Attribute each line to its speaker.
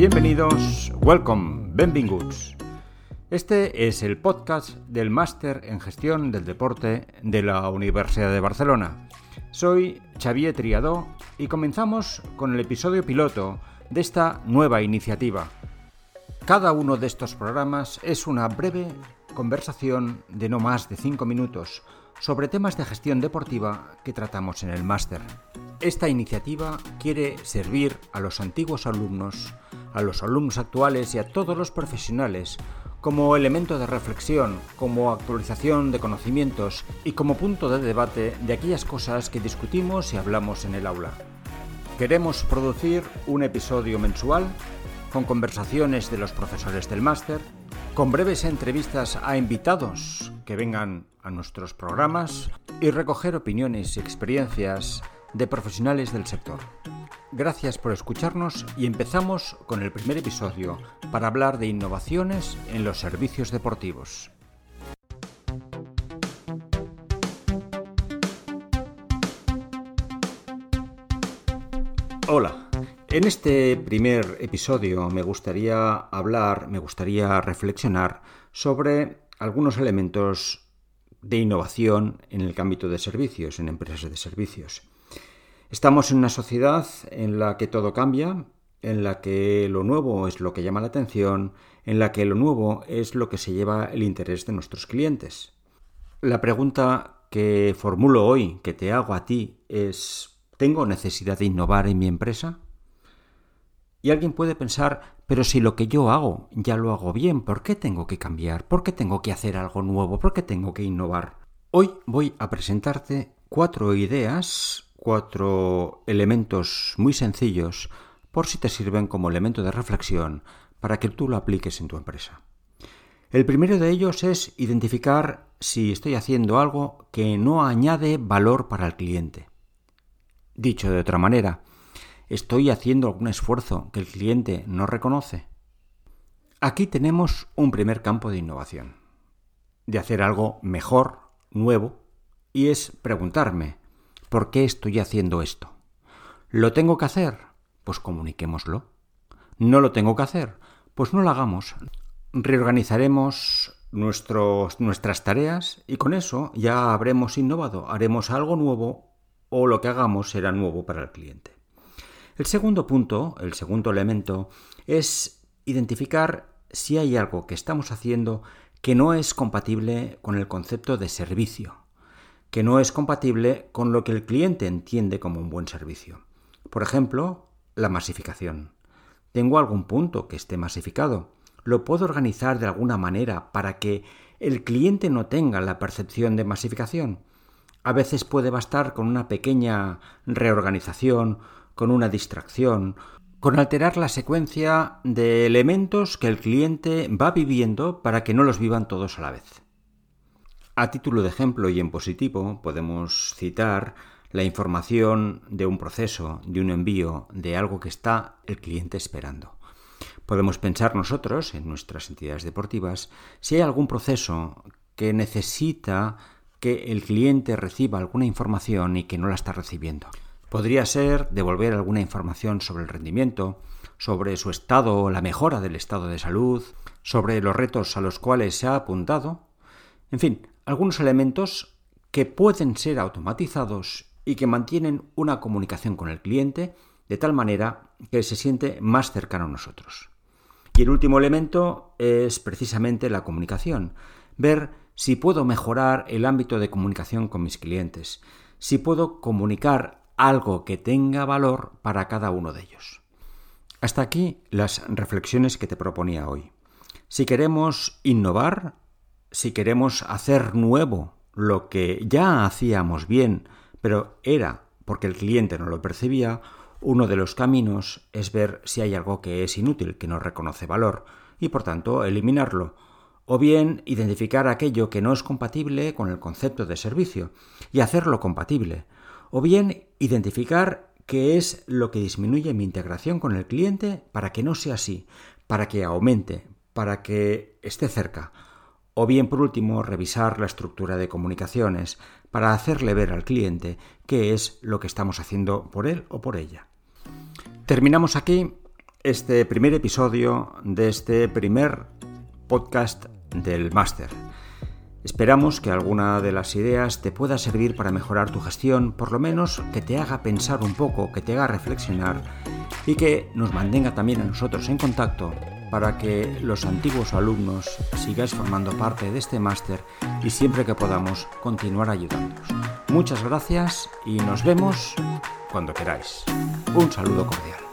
Speaker 1: Bienvenidos, welcome, benvinguts. Este es el podcast del Máster en Gestión del Deporte de la Universidad de Barcelona. Soy Xavier Triadó y comenzamos con el episodio piloto de esta nueva iniciativa. Cada uno de estos programas es una breve conversación de no más de 5 minutos sobre temas de gestión deportiva que tratamos en el máster. Esta iniciativa quiere servir a los antiguos alumnos, a los alumnos actuales y a todos los profesionales como elemento de reflexión, como actualización de conocimientos y como punto de debate de aquellas cosas que discutimos y hablamos en el aula. Queremos producir un episodio mensual con conversaciones de los profesores del máster, con breves entrevistas a invitados que vengan a nuestros programas y recoger opiniones y experiencias de profesionales del sector. Gracias por escucharnos y empezamos con el primer episodio para hablar de innovaciones en los servicios deportivos. Hola, en este primer episodio me gustaría hablar, me gustaría reflexionar sobre algunos elementos de innovación en el ámbito de servicios, en empresas de servicios. Estamos en una sociedad en la que todo cambia, en la que lo nuevo es lo que llama la atención, en la que lo nuevo es lo que se lleva el interés de nuestros clientes. La pregunta que formulo hoy, que te hago a ti, es ¿tengo necesidad de innovar en mi empresa? Y alguien puede pensar, pero si lo que yo hago ya lo hago bien, ¿por qué tengo que cambiar? ¿Por qué tengo que hacer algo nuevo? ¿Por qué tengo que innovar? Hoy voy a presentarte cuatro ideas, cuatro elementos muy sencillos, por si te sirven como elemento de reflexión para que tú lo apliques en tu empresa. El primero de ellos es identificar si estoy haciendo algo que no añade valor para el cliente. Dicho de otra manera, ¿Estoy haciendo algún esfuerzo que el cliente no reconoce? Aquí tenemos un primer campo de innovación, de hacer algo mejor, nuevo, y es preguntarme, ¿por qué estoy haciendo esto? ¿Lo tengo que hacer? Pues comuniquémoslo. ¿No lo tengo que hacer? Pues no lo hagamos. Reorganizaremos nuestros, nuestras tareas y con eso ya habremos innovado, haremos algo nuevo o lo que hagamos será nuevo para el cliente. El segundo punto, el segundo elemento, es identificar si hay algo que estamos haciendo que no es compatible con el concepto de servicio, que no es compatible con lo que el cliente entiende como un buen servicio. Por ejemplo, la masificación. ¿Tengo algún punto que esté masificado? ¿Lo puedo organizar de alguna manera para que el cliente no tenga la percepción de masificación? A veces puede bastar con una pequeña reorganización con una distracción, con alterar la secuencia de elementos que el cliente va viviendo para que no los vivan todos a la vez. A título de ejemplo y en positivo podemos citar la información de un proceso, de un envío, de algo que está el cliente esperando. Podemos pensar nosotros, en nuestras entidades deportivas, si hay algún proceso que necesita que el cliente reciba alguna información y que no la está recibiendo. Podría ser devolver alguna información sobre el rendimiento, sobre su estado o la mejora del estado de salud, sobre los retos a los cuales se ha apuntado, en fin, algunos elementos que pueden ser automatizados y que mantienen una comunicación con el cliente de tal manera que se siente más cercano a nosotros. Y el último elemento es precisamente la comunicación, ver si puedo mejorar el ámbito de comunicación con mis clientes, si puedo comunicar algo que tenga valor para cada uno de ellos. Hasta aquí las reflexiones que te proponía hoy. Si queremos innovar, si queremos hacer nuevo lo que ya hacíamos bien, pero era porque el cliente no lo percibía, uno de los caminos es ver si hay algo que es inútil, que no reconoce valor, y por tanto eliminarlo, o bien identificar aquello que no es compatible con el concepto de servicio y hacerlo compatible, o bien identificar qué es lo que disminuye mi integración con el cliente para que no sea así, para que aumente, para que esté cerca. O bien, por último, revisar la estructura de comunicaciones para hacerle ver al cliente qué es lo que estamos haciendo por él o por ella. Terminamos aquí este primer episodio de este primer podcast del máster. Esperamos que alguna de las ideas te pueda servir para mejorar tu gestión, por lo menos que te haga pensar un poco, que te haga reflexionar y que nos mantenga también a nosotros en contacto para que los antiguos alumnos sigáis formando parte de este máster y siempre que podamos continuar ayudándonos. Muchas gracias y nos vemos cuando queráis. Un saludo cordial.